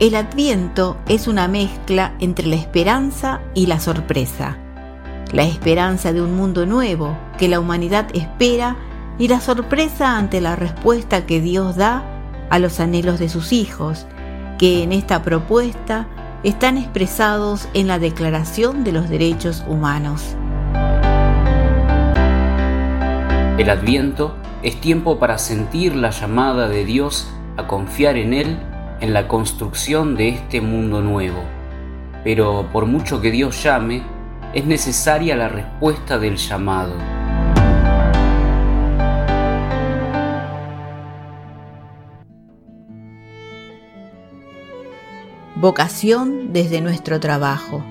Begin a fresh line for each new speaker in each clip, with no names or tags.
El adviento es una mezcla entre la esperanza y la sorpresa. La esperanza de un mundo nuevo que la humanidad espera y la sorpresa ante la respuesta que Dios da a los anhelos de sus hijos, que en esta propuesta están expresados en la Declaración de los Derechos Humanos.
El adviento es tiempo para sentir la llamada de Dios a confiar en Él en la construcción de este mundo nuevo. Pero por mucho que Dios llame, es necesaria la respuesta del llamado.
Vocación desde nuestro trabajo.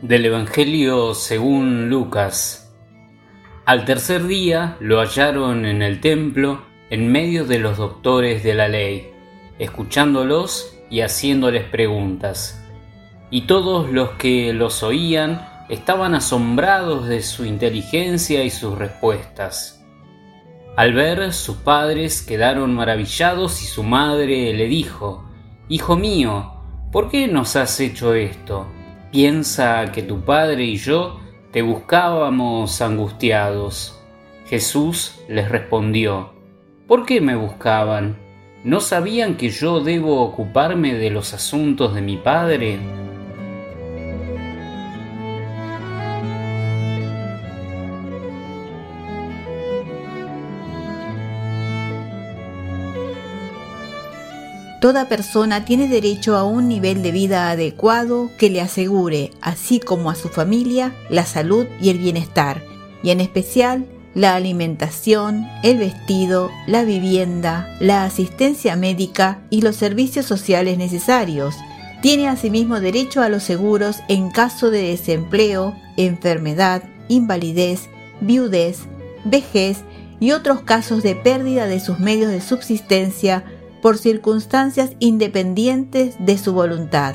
Del Evangelio según Lucas. Al tercer día lo hallaron en el templo en medio de los doctores de la ley, escuchándolos y haciéndoles preguntas. Y todos los que los oían estaban asombrados de su inteligencia y sus respuestas. Al ver, sus padres quedaron maravillados y su madre le dijo, Hijo mío, ¿por qué nos has hecho esto? Piensa que tu padre y yo te buscábamos angustiados. Jesús les respondió, ¿por qué me buscaban? ¿No sabían que yo debo ocuparme de los asuntos de mi padre?
Toda persona tiene derecho a un nivel de vida adecuado que le asegure, así como a su familia, la salud y el bienestar, y en especial la alimentación, el vestido, la vivienda, la asistencia médica y los servicios sociales necesarios. Tiene asimismo derecho a los seguros en caso de desempleo, enfermedad, invalidez, viudez, vejez y otros casos de pérdida de sus medios de subsistencia por circunstancias independientes de su voluntad.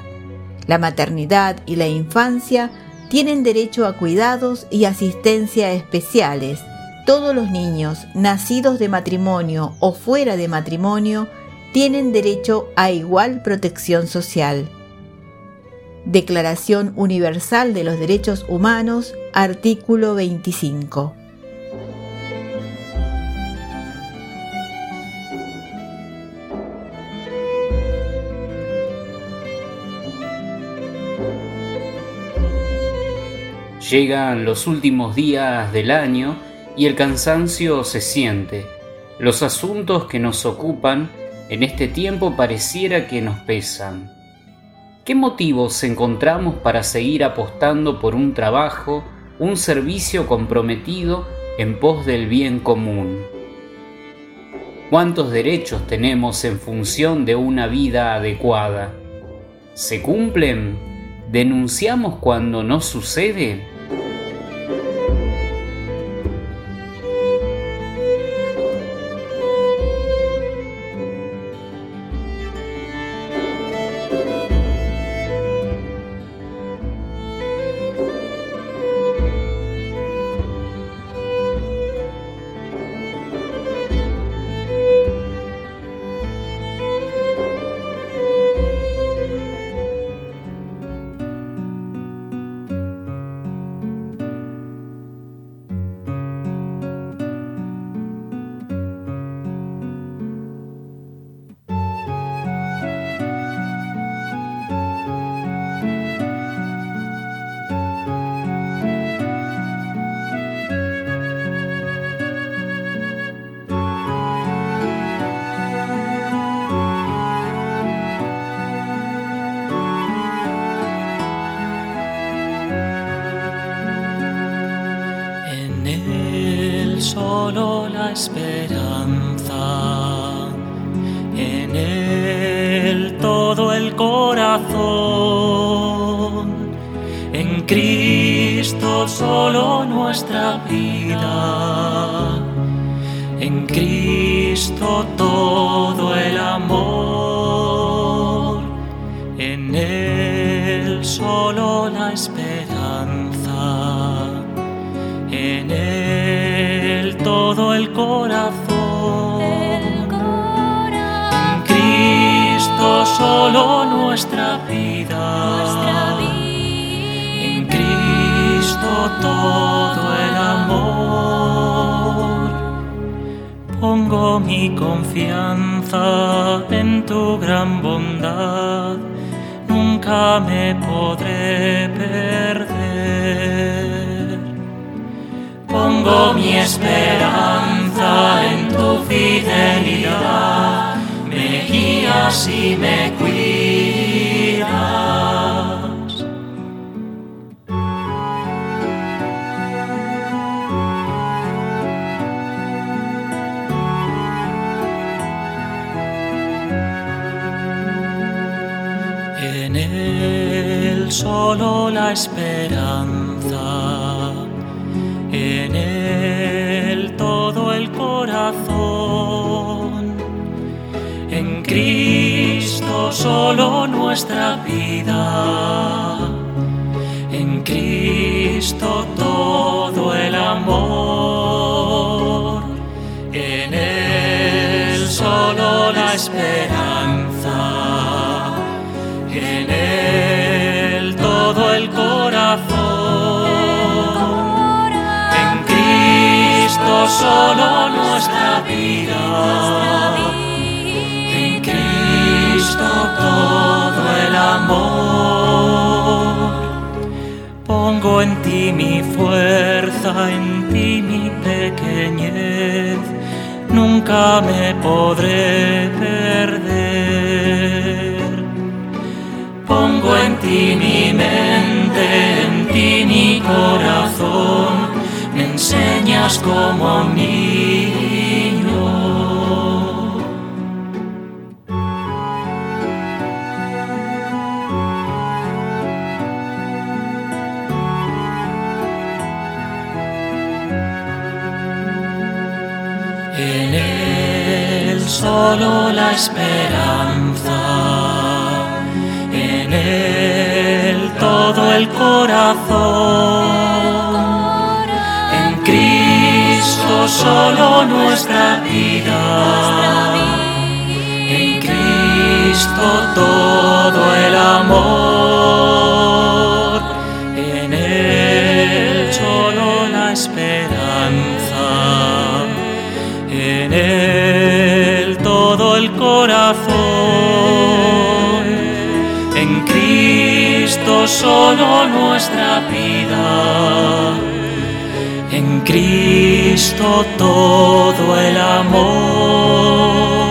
La maternidad y la infancia tienen derecho a cuidados y asistencia especiales. Todos los niños nacidos de matrimonio o fuera de matrimonio tienen derecho a igual protección social. Declaración Universal de los Derechos Humanos, artículo 25.
Llegan los últimos días del año y el cansancio se siente. Los asuntos que nos ocupan en este tiempo pareciera que nos pesan. ¿Qué motivos encontramos para seguir apostando por un trabajo, un servicio comprometido en pos del bien común? ¿Cuántos derechos tenemos en función de una vida adecuada? ¿Se cumplen? ¿Denunciamos cuando no sucede?
Solo la esperanza, en él todo el corazón, en Cristo solo nuestra vida, en Cristo todo el amor, en él solo la esperanza solo nuestra vida. En Cristo todo el amor. Pongo mi confianza en tu gran bondad. Nunca me podré perder pongo mi esperanza en tu fidelidad, y me cuidas. En él solo la esperanza solo nuestra vida, en Cristo todo el amor, Nunca me podré perder. Pongo en ti mi mente, en ti mi corazón me enseñas como un solo la esperanza, en él todo el corazón solo nuestra vida. En Cristo En Cristo solo nuestra vida en Cristo todo el amor.